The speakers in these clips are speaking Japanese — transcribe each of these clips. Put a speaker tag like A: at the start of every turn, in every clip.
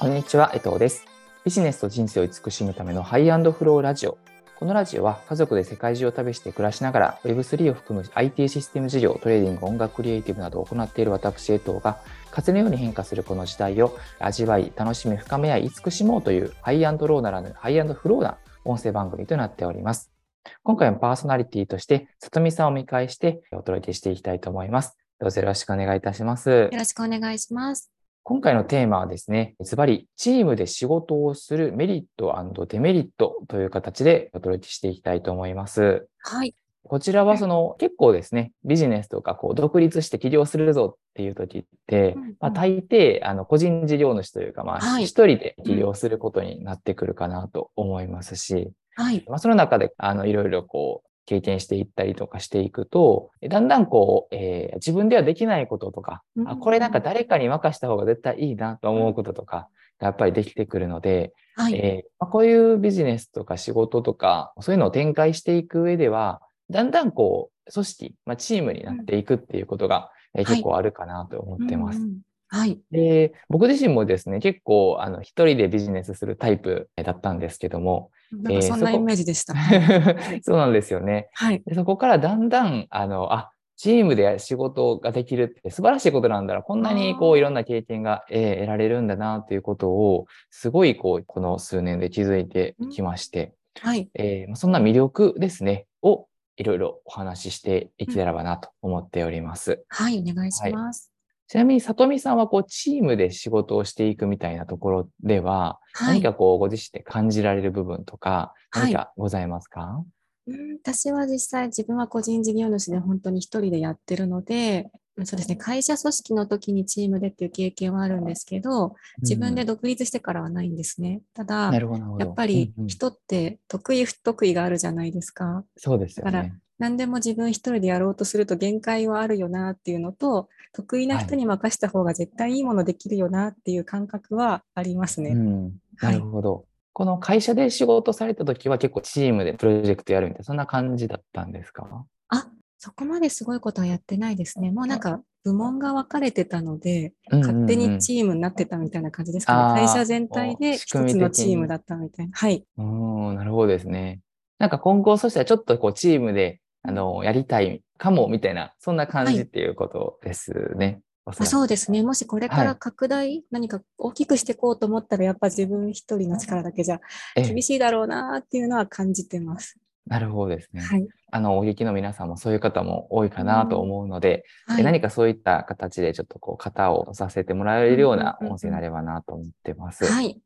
A: こんにちは、江藤です。ビジネスと人生を慈しむための High and Flow ラジオ。このラジオは家族で世界中を旅して暮らしながら Web3 を含む IT システム事業、トレーディング、音楽クリエイティブなどを行っている私、江藤が風のように変化するこの時代を味わい、楽しみ、深め合い、慈しもうという High and Low ならぬ High and Flow な音声番組となっております。今回もパーソナリティとして、里見さんをお迎えしてお届けしていきたいと思います。どうぞよろしくお願いいたします。
B: よろしくお願いします。
A: 今回のテーマはですね、ズバリ、チームで仕事をするメリットデメリットという形でお届けしていきたいと思います。
B: はい。
A: こちらはその結構ですね、ビジネスとかこう独立して起業するぞっていう時って、
B: うんうん
A: まあ、大抵あの個人事業主というか、まあ
B: はい
A: 一人で起業することになってくるかなと思いますし、
B: はい。
A: まあ、その中であのいろいろこう経験していったりとかしていくと、だんだんこう、えー自分ではできないこととか、あこれなんか誰かに任した方が絶対いいなと思うこととか、がやっぱりできてくるので、
B: はい。
A: えーまあ、こういうビジネスとか仕事とか、そういうのを展開していく上では、だんだんこう、組織、まあ、チームになっていくっていうことが、えー
B: はい
A: 結構あるかなと思ってます。
B: うんうんはい。
A: で、僕自身もですね、結構、あの、一人でビジネスするタイプだったんですけども、
B: なんかそんなイメージでした。
A: そうなんですよね。
B: はい。
A: でそこからだんだん、あの、あ、チームで仕事ができるって素晴らしいことなんだな。こんなにこういろんな経験が、えー得られるんだなということを、すごいこう、この数年で気づいてきまして、
B: はい。
A: えーまあそんな魅力ですね、をいろいろお話ししていければなと思っております。
B: はい。お願いします。
A: ちなみに、里見さんはこう、チームで仕事をしていくみたいなところでは、
B: はい。
A: 何かこう、ご自身で感じられる部分とか、
B: はい
A: 何かございますか、
B: うん私は実際自分は個人事業主で本当に一人でやってるので、うんそうですね、会社組織の時にチームでっていう経験はあるんですけど、自分で
A: うん
B: 独立してからはないんですね。ただ
A: な、るほど、なるほど。
B: やっぱり
A: うんうん
B: 人って得意不得意があるじゃないですか。
A: そうですよ
B: だから
A: ね。
B: 何でも自分一人でやろうとすると限界はあるよなっていうのと、得意な人に任した方が絶対いいものできるよなっていう感覚はありますね。
A: うん、
B: は
A: ないるほど。この会社で仕事された時は結構チームでプロジェクトやるみたいな、そんな感じだったんですか？
B: あ、そこまですごいことはやってないですね。もうなんか部門が分かれてたので、勝手にチームになってたみたいな感じですかね。会社全体で一つのチームだったみたいな。はい。
A: なるほどですね。なんか今後、そしたらちょっとこうチームで、あの、やりたいかも、みたいな、そんな感じっていうことですね。おそ
B: あ
A: らく
B: そうですね。もしこれか
A: はい
B: ら拡大、何か大きくしていこうと思ったら、やっぱ自分一人の力だけじゃ
A: ええ
B: 厳しいだろうなっていうのは感じてます。
A: なるほどですね。
B: はい。
A: あの、お劇の皆さんもそういう方も多いかなと思うので、
B: はい。
A: え何かそういった形でちょっとこう、型をさせてもらえるような
B: うんうんうんうん
A: 音声になればなと思ってます。
B: はい。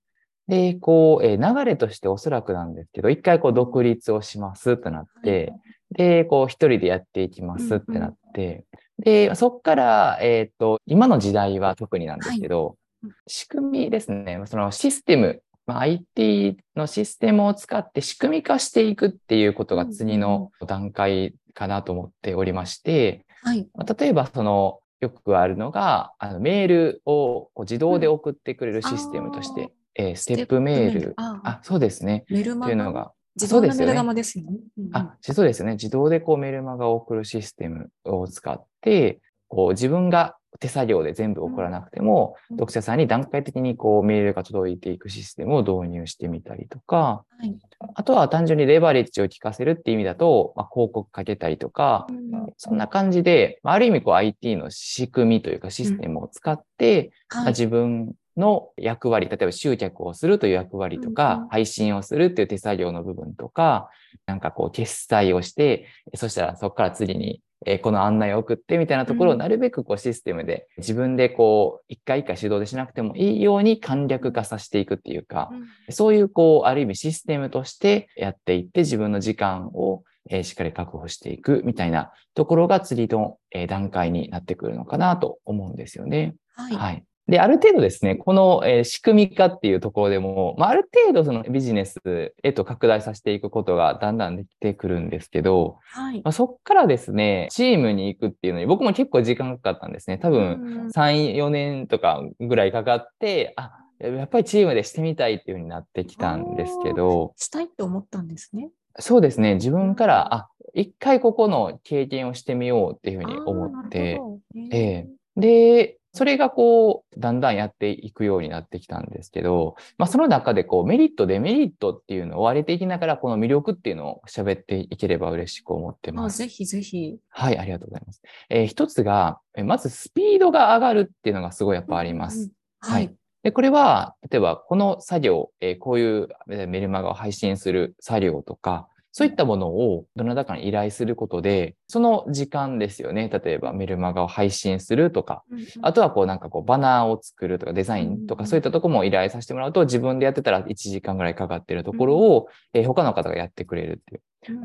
A: で、こう、えー流れとしておそらくなんですけど、一回こう独立をしますとなって、で、こう一人でやっていきますってなって、で、そっから、えっ、と、今の時代は特になんですけど、
B: はい。
A: 仕組みですね、そのシステム、まあ、IT のシステムを使って仕組み化していくっていうことが次の段階かなと思っておりまして、
B: はい。
A: まあ例えばその、よくあるのが、あのメールをこう自動で送ってくれるシステムとして、
B: うん
A: えーステップメール。
B: あ
A: あ、そうですね。
B: メルマガ
A: というのが、
B: 自動のメル
A: そうですよね
B: ガマですよね。うんうん
A: あ、そうですね。自動でこうメルマガを送るシステムを使って、こう自分が手作業で全部送らなくても、
B: うん
A: 読者さんに段階的にこうメールが届いていくシステムを導入してみたりとか、
B: はい
A: あとは単純にレバレッジを効かせるっていう意味だと、まあ、広告かけたりとか、
B: うん
A: そんな感じで、まあある意味こう IT の仕組みというかシステムを使って、まあ
B: はい。
A: 自分の役割、例えば集客をするという役割と
B: うん
A: か
B: うん、
A: 配信をするっていう手作業の部分とか、なんかこう決済をして、そしたらそこから次にえーこの案内を送ってみたいなところを
B: うん
A: なるべくこうシステムで自分でこう一回一回手動でしなくてもいいように簡略化させていくっていうか、そういうこうある意味システムとしてやっていって自分の時間をえーしっかり確保していくみたいなところが次のえー段階になってくるのかなと思うんですよね。
B: はい。
A: はい。で、ある程度ですね、この、えー仕組み化っていうところでも、まあ、ある程度そのビジネスへと拡大させていくことがだんだんできてくるんですけど、
B: はい。
A: まあ、そっからですね、チームに行くっていうのに僕も結構時間かかったんですね。多分。
B: うん
A: 3、4年とかぐらいかかって、あ、やっぱりチームでしてみたいっていう風になってきたんですけど、
B: したいと思ったんですね。
A: そうですね、自分から、あ、一回ここの経験をしてみようっていうふうに思って、
B: あー。
A: ええ。で、それがこう、だんだんやっていくようになってきたんですけど、まあその中でこう、メリット、デメリットっていうのを割れていきながら、この魅力っていうのを喋っていければ嬉しく思ってます。
B: ぜひぜひ。
A: はい、ありがとうございます。えー、一つが、まずスピードが上がるっていうのがすごいやっぱあります。うんうん、はい。で、これは、例えばこの作業、えー、こういうメルマガを配信する作業とか、そういったものをどなたかに依頼することで、その時間ですよね。例えばメルマガを配信するとか、あとはこうなんかこうバナーを作るとかデザインとかそういったとこも依頼させてもらうと自分でやってたら1時間ぐらいかかってるところを、えー、他の方がやってくれるっていう。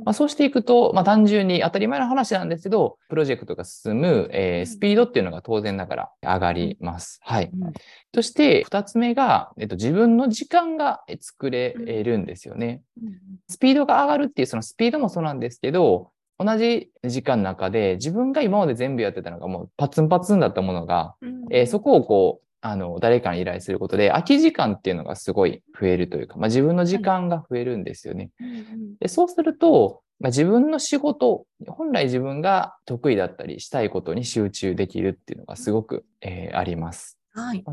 A: まあ、そうしていくと、まあ、単純に当たり前の話なんですけど、プロジェクトが進む、えー、スピードっていうのが当然ながら上がります。はい。そして、二つ目が、えっと、自分の時間が作れるんですよね。スピードが上がるっていう、そのスピードもそうなんですけど、同じ時間の中で自分が今まで全部やってたのがもうパツンパツンだったものが、えー、そこをこうあの、誰かに依頼することで、空き時間っていうのがすごい増えるというか、まあ、自分の時間が増えるんですよね。でそうすると、まあ、自分の仕事、本来自分が得意だったりしたいことに集中できるっていうのがすごく、えー、あります。
B: はい。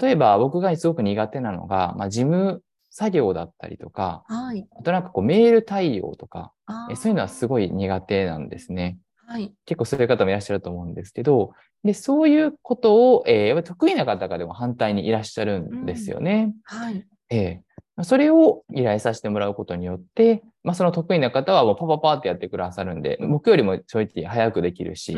A: 例えば僕がすごく苦手なのが、まあ、事務作業だったりとか、
B: はい、
A: あとなんかこうメール対応とか、えそういうのはすごい苦手なんですね。
B: はい、
A: 結構そういう方もいらっしゃると思うんですけど、でそういうことを、えー、得意な方がでも反対にいらっしゃるんですよね。
B: うん、はい。
A: えー、それを依頼させてもらうことによって、まあ、その得意な方はもうパパパってやってくださるんで、僕よりも正直早くできるし、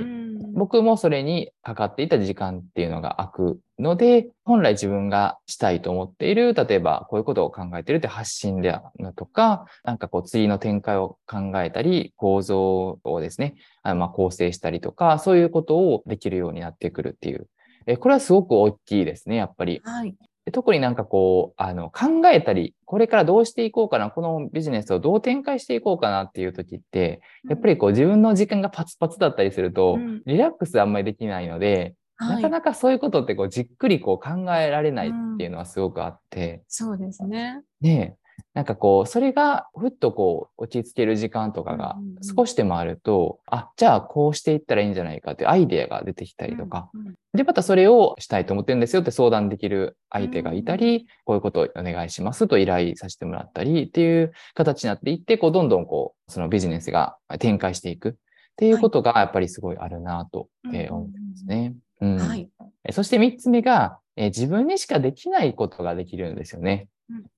A: 僕もそれにかかっていた時間っていうのが空くので、本来自分がしたいと思っている、例えばこういうことを考えているって発信であるとか、なんかこう次の展開を考えたり、構造をですね、あのま構成したりとか、そういうことをできるようになってくるっていう。これはすごく大きいですね、やっぱり。
B: はい、
A: 特になんかこう、あの、考えたり、これからどうしていこうかな、このビジネスをどう展開していこうかなっていう時って、やっぱりこう自分の時間がパツパツだったりすると、リラックスあんまりできないので、なかなかそういうことってこうじっくりこう考えられないっていうのはすごくあって。
B: そうですね。
A: ねなんかこう、それがふっとこう落ち着ける時間とかが少しでもあると、うんうん、あ、じゃあこうしていったらいいんじゃないかっていうアイデアが出てきたりとか、うんうん、で、またそれをしたいと思ってるんですよって相談できる相手がいたり、うん、こういうことをお願いしますと依頼させてもらったりっていう形になっていって、こうどんどんこう、そのビジネスが展開していくっていうことがやっぱりすごいあるなと思ってますね。
B: はい、
A: そして三つ目が、え自分にしかできないことができるんですよね。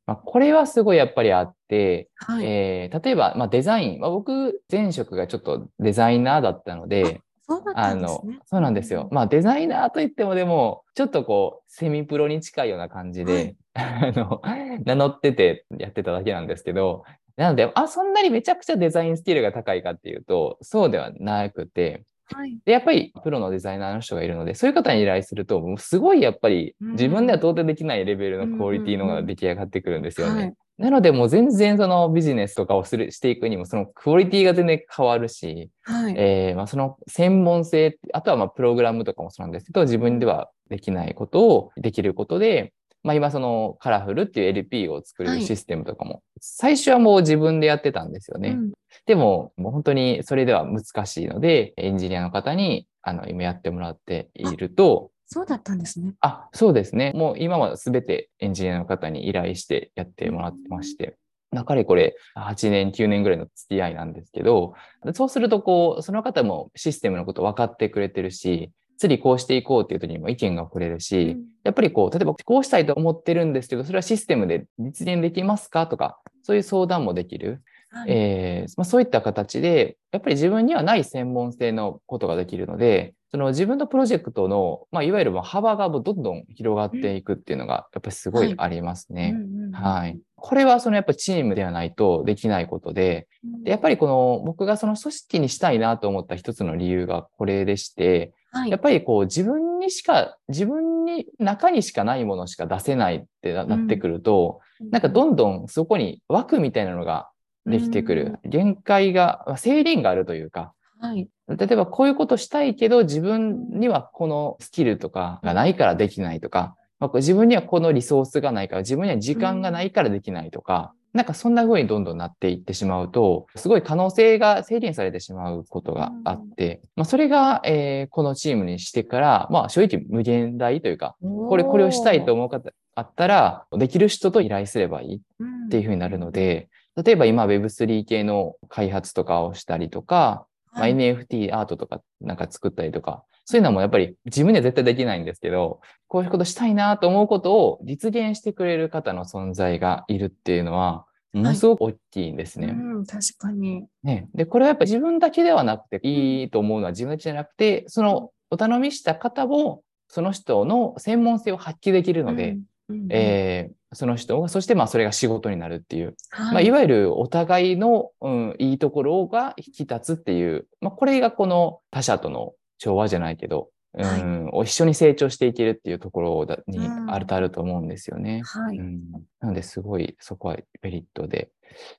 A: まあ、これはすごいやっぱりあって、
B: はい、
A: えー、例えば、まあ、デザイン、まあ、僕前職がちょっとデザイナーだったので、
B: そうあの
A: そうなんですよ。まあデザイナーといってもでも、ちょっとこう、セミプロに近いような感じで、はい、あの、名乗っててやってただけなんですけど、なので、あ、そんなにめちゃくちゃデザインスキルが高いかっていうと、そうではなくて、
B: はい、
A: でやっぱりプロのデザイナーの人がいるので、そういう方に依頼すると、もうすごいやっぱり自分では到底できないレベルのクオリティのが出来上がってくるんですよね。なので、もう全然そのビジネスとかをするしていくにも、そのクオリティが全然変わるし、
B: はい、
A: えー、まあ、その専門性、あとはまあプログラムとかもそうなんですけど、自分ではできないことをできることで、まあ、今そのカラフルっていう LP を作れるシステムとかも、はい、最初はもう自分でやってたんですよね。うん、でも、もう本当にそれでは難しいので、エンジニアの方にあの今やってもらっていると、
B: そうだったんですね。
A: あ、そうですね。もう今は全てエンジニアの方に依頼してやってもらってまして。うん、かれこれ8年、9年ぐらいの付き合いなんですけど、そうするとこう、その方もシステムのこと分かってくれてるし、次こうしていこうっていう時にも意見がくれるし、うん、やっぱりこう、例えばこうしたいと思ってるんですけど、それはシステムで実現できますか？とか、そういう相談もできる。はい、えー、まあ、そういった形で、やっぱり自分にはない専門性のことができるので、その自分のプロジェクトの、まあ、いわゆる幅がどんどん広がっていくっていうのが、やっぱりすごいありますね。はい。これはそのやっぱチームではないとできないことで、でやっぱりこの僕がその組織にしたいなと思った一つの理由がこれでして、はい、やっぱりこう自分にしか、自分に中にしかないものしか出せないってなってくると、うん、なんかどんどんそこに枠みたいなのができてくる。うん、限界が、制限があるというか、
B: はい、
A: 例えばこういうことしたいけど自分にはこのスキルとかがないからできないとか、まあ、自分にはこのリソースがないから自分には時間がないからできないとか、なんかそんな風にどんどんなっていってしまうと、すごい可能性が制限されてしまうことがあって、まあそれが、えーこのチームにしてから、まあ正直無限大というか、これ、これをしたいと思う方あったら、できる人と依頼すればいいっていう風になるので、例えば今 Web3 系の開発とかをしたりとか、まあ、
B: はい
A: NFT アートとかなんか作ったりとか、そういうのもやっぱり自分では絶対できないんですけど、こういうことしたいなと思うことを実現してくれる方の存在がいるっていうのは、ものすごく大きいんですね。
B: うん、確かに。
A: ね。で、これはやっぱ自分だけではなくて、いいと思うのは自分だけじゃなくて、そのお頼みした方も、その人の専門性を発揮できるので、
B: うん、うん
A: えーその人が、そしてまあそれが仕事になるっていう、
B: はい。
A: まあ、いわゆるお互いの、うん、いいところが引き立つっていう、まあ、これがこの他者との調和じゃないけど、うんを一緒に成長していけるっていうところだに
B: うん。
A: あるとあると思うんですよね。
B: はい。
A: うん、なのですごいそこはメリットで。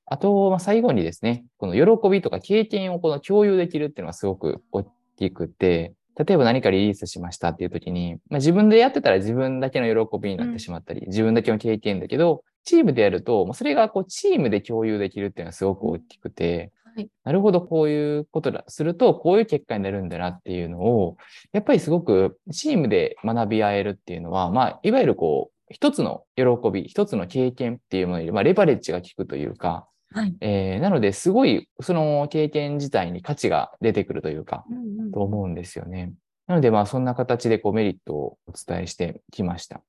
A: あと、まあ、最後にですね、この喜びとか経験をこの共有できるっていうのがすごく大きくて、例えば何かリリースしましたっていう時に、まあ、自分でやってたら自分だけの喜びになってしまったり、自分だけの経験だけど、チームでやると、まあそれがこうチームで共有できるっていうのはすごく大きくて、
B: はい。
A: なるほど、こういうことだ、すると、こういう結果になるんだなっていうのを、やっぱりすごくチームで学び合えるっていうのは、まあ、いわゆるこう、一つの喜び、一つの経験っていうものに、まあ、レバレッジが効くというか、
B: はい。
A: えーなので、すごい、その経験自体に価値が出てくるというか、
B: うんうん
A: と思うんですよね。なので、まあ、そんな形でこうメリットをお伝えしてきました。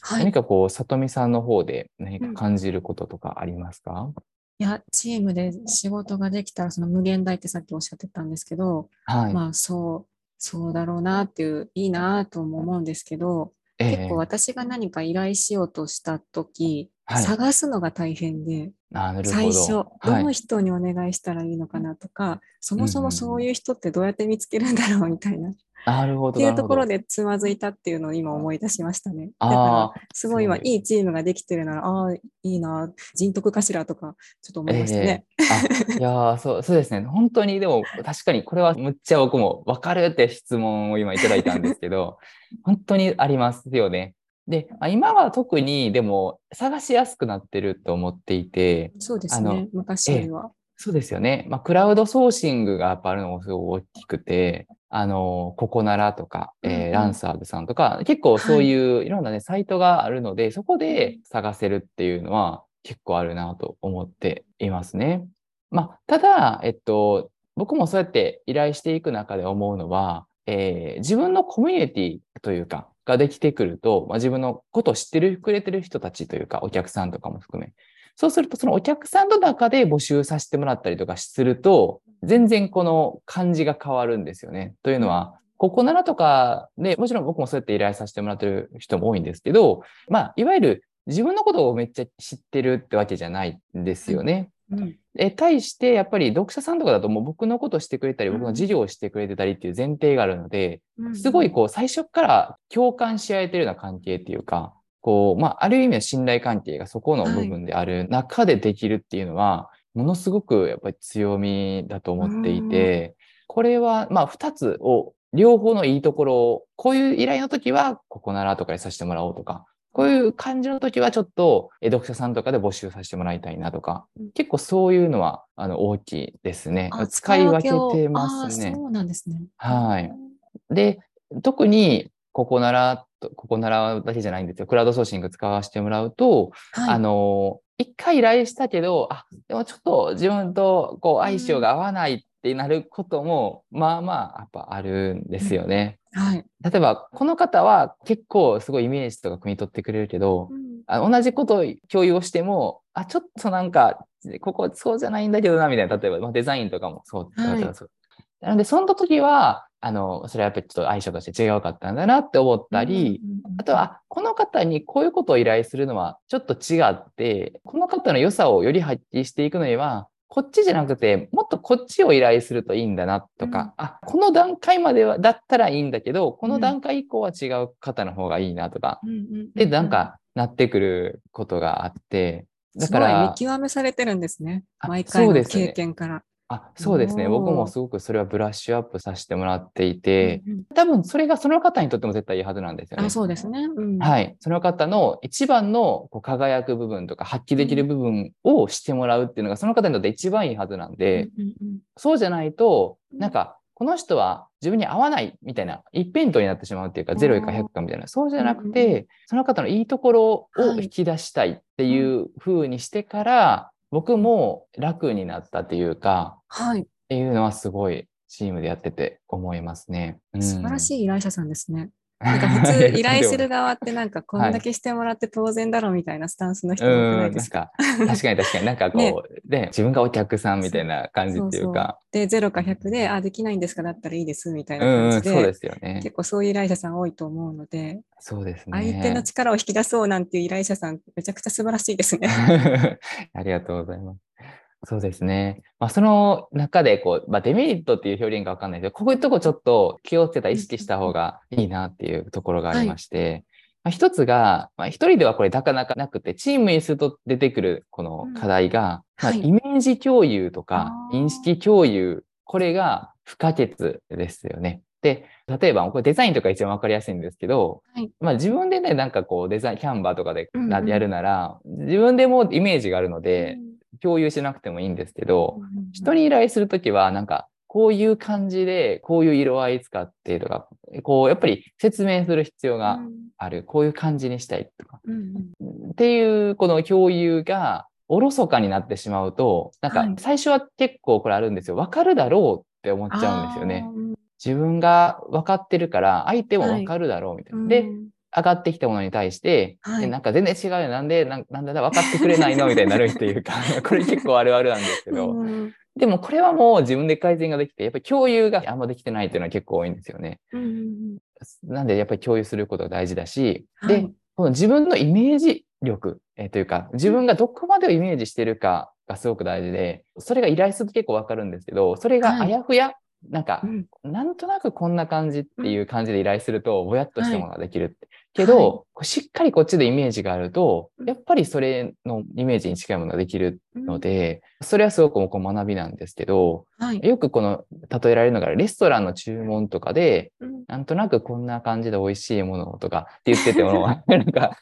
B: はい。
A: 何かこう、里見さんの方で何か感じることとかありますか、
B: いや、チームで仕事ができたら、その無限大ってさっきおっしゃってたんですけど、
A: はい。
B: まあ、そう、そうだろうなっていう、いいなとも思うんですけど、
A: ええ
B: 結構私が何か依頼しようとしたとき、
A: はい
B: 探すのが大変で。最初、ど
A: はい
B: の人にお願いしたらいいのかなとか、そもそもそういう人ってどうやって見つけるんだろうみたいな、っ
A: なるほど。
B: ていうところ
A: で。
B: でつまずいたっていうのを今思い出しましたね。だ
A: あ
B: から
A: あ、
B: すごい今
A: い
B: いいチームができてるなら、ああ、いいな、人徳かしらとか、ちょっと思いましたね。
A: あ、いやーそう、そうですね。本当に、でも、確かにこれはむっちゃ僕も分かるって質問を今いただいたんですけど、本当にありますよね。で、まあ、今は特にでも探しやすくなってると思っていて、
B: そうですね、昔よりは。
A: そうですよね。まあ、クラウドソーシングがやっぱあるのもすごい大きくて、あの、ココナラとか、えー
B: うんうん
A: ランサーズさんとか、結構そういういろんなね、サイトがあるので、そこで探せるっていうのは結構あるなと思っていますね。まあ、ただ、えっと、僕もそうやって依頼していく中で思うのは、えー自分のコミュニティというか、ができてくると、まあ、自分のことを知ってるくれてる人たちというか、お客さんとかも含め、そうすると、そのお客さんの中で募集させてもらったりとかすると、全然この感じが変わるんですよね。というのは、ここならとかで、もちろん僕もそうやって依頼させてもらってる人も多いんですけど、まあ、いわゆる自分のことをめっちゃ知ってるってわけじゃないんですよね。
B: うん。
A: え、対して、やっぱり読者さんとかだともう僕のことをしてくれたり、僕の事業をしてくれてたりっていう前提があるので、
B: うん
A: すごいこう最初から共感し合えてるような関係っていうか、こう、まあ、ある意味の信頼関係がそこの部分である中でできるっていうのは、ものすごくやっぱり強みだと思っていて、これは、まあ、二つを、両方のいいところを、こういう依頼の時は、ここならとかにさせてもらおうとか、こういう感じの時はちょっと、え読者さんとかで募集させてもらいたいなとか
B: うん、
A: 結構そういうのは、あの、大きいですね。
B: あ
A: 使い分けてますね。
B: そうなんですね。
A: はいで、特に、ここならと、ここならだけじゃないんですよ。クラウドソーシング使わせてもらうと、
B: はい。
A: あの、一回依頼したけど、あ、でもちょっと自分とこう相性が合わないってなることも、まあまあ、やっぱあるんですよね。
B: はい。
A: 例えば、この方は結構すごいイメージとか汲み取ってくれるけど、あ同じことを共有をしても、あ、ちょっとなんか、ここそうじゃないんだけどな、みたいな、例えば、まあ、デザインとかもそう。
B: はい
A: そうなので、その時は、あの、それはやっぱりちょっと相性として違うかったんだなって思ったり、
B: うんうんうん
A: あとは、あこの方にこういうことを依頼するのはちょっと違って、この方の良さをより発揮していくのには、こっちじゃなくて、もっとこっちを依頼するといいんだなとか、
B: うん
A: あ、この段階までは、だったらいいんだけど、こ
B: うん
A: の段階以降は違う方の方がいいなとか、
B: うん
A: で、なんか、なってくることがあって、だ
B: すごい
A: から
B: 見、極めされてるんですね。
A: あ
B: 毎回の経験から。
A: あそうですね。僕もすごくそれはブラッシュアップさせてもらっていて、
B: うんうん。
A: 多分それがその方にとっても絶対いいはずなんですよね。
B: あそうですね。うん、
A: はい。その方の一番のこう輝く部分とか発揮できる部分をしてもらうっていうのがその方にとって一番いいはずなんで、
B: うんうんうん。
A: そうじゃないと、
B: うん。
A: なんか、この人は自分に合わないみたいな、一辺倒になってしまうっていうか、
B: あー
A: 0か100かみたいな、そうじゃなく
B: うんうんう
A: て、その方のいいところを
B: はい。
A: 引き出したいっていう風にしてから、僕も楽になったっていうか、
B: はい。
A: っていうのはすごいチームでやってて思いますね。うん
B: 素晴らしい依頼者さんですね。なんか普通依頼する側ってなんかこんだけしてもらって当然だろうみたいなスタンスの人多く、な
A: い
B: ですか？
A: か、確かに確かになんかこう、
B: ね
A: で、自分がお客さんみたいな感じっていうか、
B: で、0か100で、あ、できないんですかだったらいいですみたいな、感じで、
A: そうですよね。
B: 結構そういう依頼者さん多いと思うので、
A: そうですね。
B: 相手の力を引き出そうなんていう依頼者さん、めちゃくちゃ素晴らしいですね。
A: ありがとうございます。そうですね。まあ、その中でこう、まあ、デメリットっていう表現がわかんないけど、こういうとこちょっと気をつけた、意識した方がいいなっていうところがありまして、まあ、一つが、まあ、一人ではこれなかなかなくて、チームにすると出てくるこの課題が、まあ、
B: はい。
A: イメージ共有とか認識共有、これが不可欠ですよね。で、例えば、これデザインとか一番わかりやすいんですけど、
B: はい。
A: まあ自分でね、なんかこうデザイン、キャンバーとかでな
B: うんうん。
A: やるなら、自分でもイメージがあるので、
B: うん
A: 共有しなくてもいいんですけど、人に依頼するときは、なんか、こういう感じで、こういう色合い使ってとか、こう、やっぱり説明する必要がある。こういう感じにしたいとか。っていう、この共有が、おろそかになってしまうと、なんか
B: はい、
A: 最初は結構これあるんですよ。わかるだろうって思っちゃうんですよね自分が分かってるから、相手も分かるだろうみたいな。で、
B: うん
A: 上がってきたものに対して、
B: はい。
A: えなんか全然違うよ。なんで、なんなんだ、分かってくれないの？みたいになるっていうか、これ結構あるあるなんですけど、
B: うん
A: でもこれはもう自分で改善ができて、やっぱり共有があんまできてないっていうのは結構多いんですよね。
B: うんうん
A: なんでやっぱり共有することが大事だし、で
B: はい、
A: この自分のイメージ力、えーというか、自分がどこまでをイメージしてるかがすごく大事で、それが依頼すると結構わかるんですけど、それがあやふや、なんか
B: う、ん。
A: なんとなくこんな感じっていう感じで依頼すると、ぼやっとしたものができるって。け
B: はい
A: ど、こうしっかりこっちでイメージがあると
B: う、ん
A: やっぱりそれのイメージに近いものができるので、それはすごくこう学びなんですけど、
B: はい。
A: よくこの例えられるのがレストランの注文とかで、
B: うん
A: なんとなくこんな感じで美味しいものとかって言ってても、なんか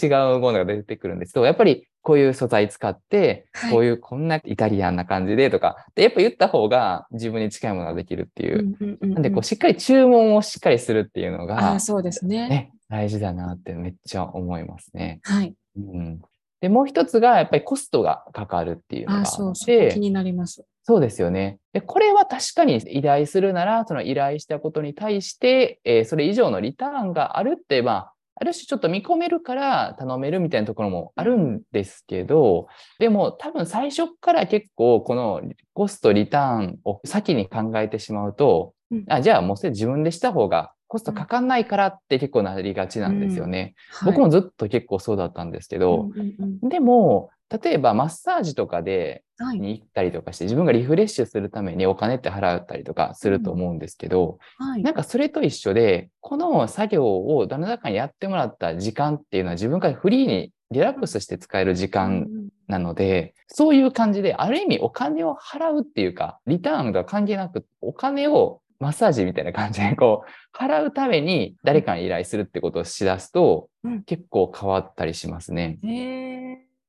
A: 違うものが出てくるんですけど、やっぱりこういう素材使って、
B: はい
A: こういうこんなイタリアンな感じでとか、でやっぱ言った方が自分に近いものができるっていう。
B: うんうんうん
A: なんでこうしっかり注文をしっかりするっていうの
B: あ
A: が
B: あ、、そうですね。
A: ね、大事だなってめっちゃ思いますね。
B: はい。
A: うん。で、もう一つがやっぱりコストがかかるっていうのがあ
B: そう、そこ気になります。
A: そうですよね。で、これは確かに依頼するなら、その依頼したことに対して、えーそれ以上のリターンがあるって、まあ、ある種ちょっと見込めるから頼めるみたいなところもあるんですけど、でも多分最初から結構このコストリターンを先に考えてしまうと、
B: うん
A: あじゃあもうそれ自分でした方がコストかかんないからって結構なりがちなんですよね。僕
B: も、
A: もずっと結構そうだったんですけど、
B: うんうんうん
A: でも、例えばマッサージとかで
B: はい。
A: に行ったりとかして、自分がリフレッシュするためにお金って払ったりとかすると思うんですけど、
B: はい。
A: なんかそれと一緒で、この作業を旦那さんにやってもらった時間っていうのは自分からフリーにリラックスして使える時間なので、そういう感じで、ある意味お金を払うっていうか、リターンが関係なく、お金をマッサージみたいな感じで、こう、払うために誰かに依頼するってことをしだすと
B: うん、
A: 結構変わったりしますね。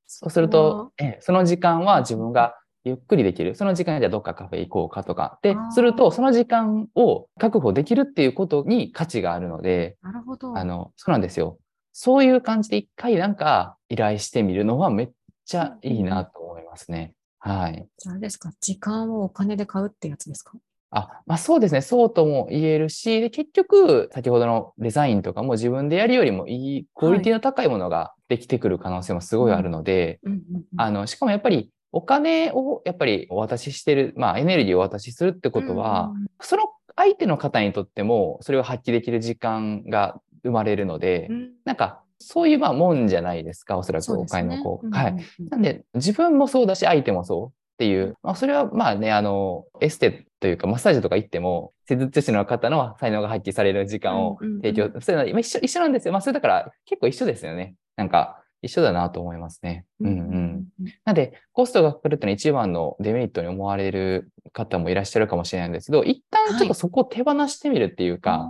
A: そうすると、ええその時間は自分がゆっくりできる。その時間にじゃあどっかカフェ行こうかとか。ですると、その時間を確保できるっていうことに価値があるので、
B: なるほど。
A: あの、そうなんですよ。そういう感じで一回なんか依頼してみるのはめっちゃいいなと思いますね。はい。
B: じゃああれですか、時間をお金で買うってやつですか？
A: あ、まあそうですね。そうとも言えるし、で結局、先ほどのデザインとかも自分でやるよりもいい、クオリティの高いものができてくる可能性もすごいあるので、
B: うんうんうん
A: あの、しかもやっぱりお金をやっぱりお渡ししてる、まあエネルギーをお渡しするってことは、その相手の方にとってもそれを発揮できる時間が生まれるので、
B: うんうんうん
A: なんかそういうまあもんじゃないですか、おそらくお金のこう。
B: うん
A: はい。
B: うんうん
A: なんで自分もそうだし相手もそうっていう、まあそれはまあね、あの、エステというかマッサージとか行っても、施術師の方の才能が発揮される時間を
B: うんうんうん
A: 提供、そういうのは今一緒一緒なんですよ。まあそれだから結構一緒ですよね。なんか、一緒だなと思いますね。うんうん。
B: うん
A: なんで、コストがかかるっていうのは一番のデメリットに思われる方もいらっしゃるかもしれないんですけど、一旦ちょっとそこを手放してみるっていうか、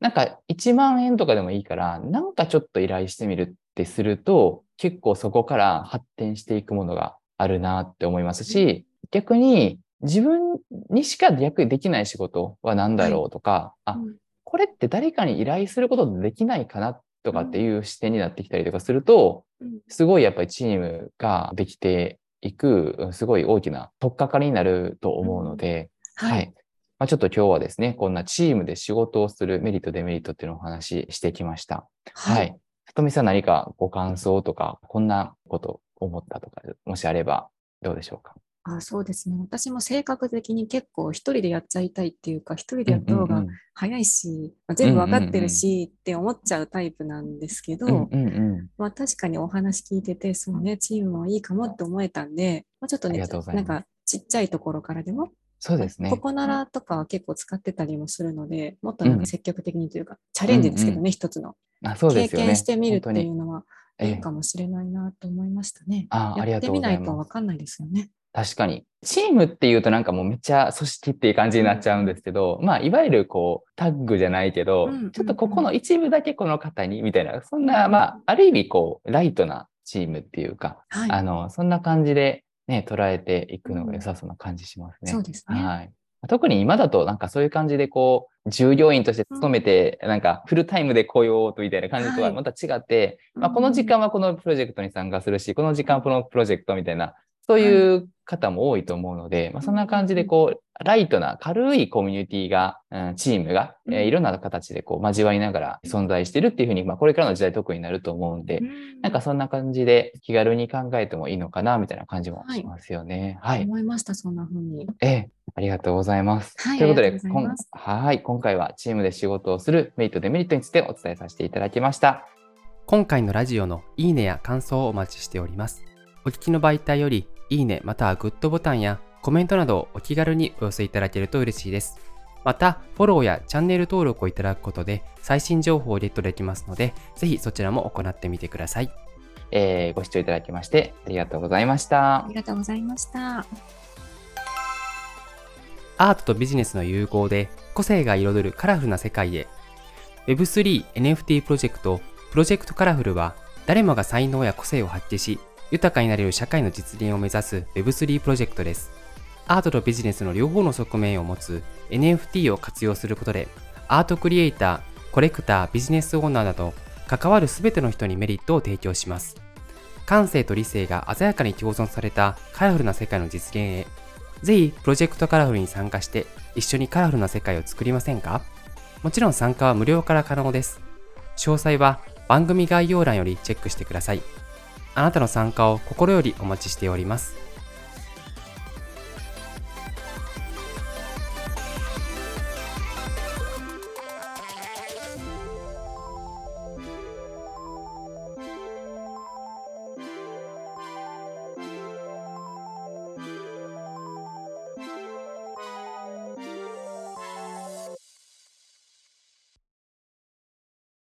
A: なんか1万円とかでもいいから、なんかちょっと依頼してみるってすると、結構そこから発展していくものがあるなって思いますし、逆に自分にしか逆にできない仕事は何だろうとか、あ、
B: うん
A: これって誰かに依頼することでできないかなとかっていう視点になってきたりとかすると、
B: うん
A: すごいやっぱりチームができていく、うんすごい大きな取っかかりになると思うので、
B: は
A: はいい。まあ、ちょっと今日はですね、こんなチームで仕事をするメリット、デメリットっていうのをお話ししてきました。は。
B: はいい。
A: さとみさん何かご感想とか、こんなこと思ったとか、もしあればどうでしょうか？
B: あそうですね。私も性格的に結構一人でやっちゃいたいっていうか、一人でやった方が
A: うんうん
B: 早いし、まあ全部わかってるしって思っちゃうタイプなんですけど、
A: うんうんうん
B: まあ確かにお話聞いてて、そうね、チームはいいかもって思えたんで、まあ、ちょっとねなんかちっちゃいところからでも、
A: そうですね
B: こ。こならとかは結構使ってたりもするので、もっとなん
A: うん
B: か積極的にというか、チャレンジですけどね、
A: うんう
B: 一つの。
A: あそうで
B: 経
A: すよね。
B: 験してみるっていうのは
A: ええ
B: いいかもしれないなと思いましたね。
A: あありが
B: やってみない
A: とうございます
B: とわかんないですよね。
A: 確かに。チームっていうとなんかもうめっちゃ組織っていう感じになっちゃうんですけど、まあいわゆるこうタッグじゃないけど、
B: うんうんうん
A: ちょっとここの一部だけこの方にみたいな、そんなまあある意味こうライトなチームっていうか、
B: はい。
A: あの、そんな感じでね、捉えていくのが良さそうな感じしますね。
B: そうですね。
A: はい。特に今だとなんかそういう感じでこう、従業員として勤めて、なんかフルタイムで雇用とみたいな感じと
B: は
A: はいまた違って、まあ、この時間はこのプロジェクトに参加するし、この時間はこのプロジェクトみたいな、そういう方も多いと思うので、まあ、そんな感じでこう、ライトな軽いコミュニティが、うんチームが、えーいろんな形でこう交わりながら存在してるっていうふうに、まあ、これからの時代特になると思うんで、
B: うん
A: なんかそんな感じで気軽に考えてもいいのかな、みたいな感じもしますよね。はい。
B: 思いました、そんな風に。
A: ええ、ありがとうございます。
B: はい
A: ということで、
B: と
A: はい、今回はチームで仕事をするメリット、デメリットについてお伝えさせていただきました。
C: 今回のラジオのいいねや感想をお待ちしております。お聞きの媒体よりいいねまたはグッドボタンやコメントなどをお気軽にお寄せいただけると嬉しいです。また、フォローやチャンネル登録をいただくことで最新情報をゲットできますので、ぜひそちらも行ってみてください。
A: えーご視聴いただきましてありがとうございました
B: あり。がとうございました。
C: アートとビジネスの融合で個性が彩るカラフルな世界へ Web3 NFT プロジェクトプロジェクトカラフルは誰もが才能や個性を発揮し豊かになれる社会の実現を目指す Web3 プロジェクトですアートとビジネスの両方の側面を持つ NFT を活用することでアートクリエイターコレクタービジネスオーナーなど関わる全ての人にメリットを提供します感性と理性が鮮やかに共存されたカラフルな世界の実現へぜひプロジェクトカラフルに参加して一緒にカラフルな世界を作りませんか？もちろん参加は無料から可能です。詳細は番組概要欄よりチェックしてください。あなたの参加を心よりお待ちしております。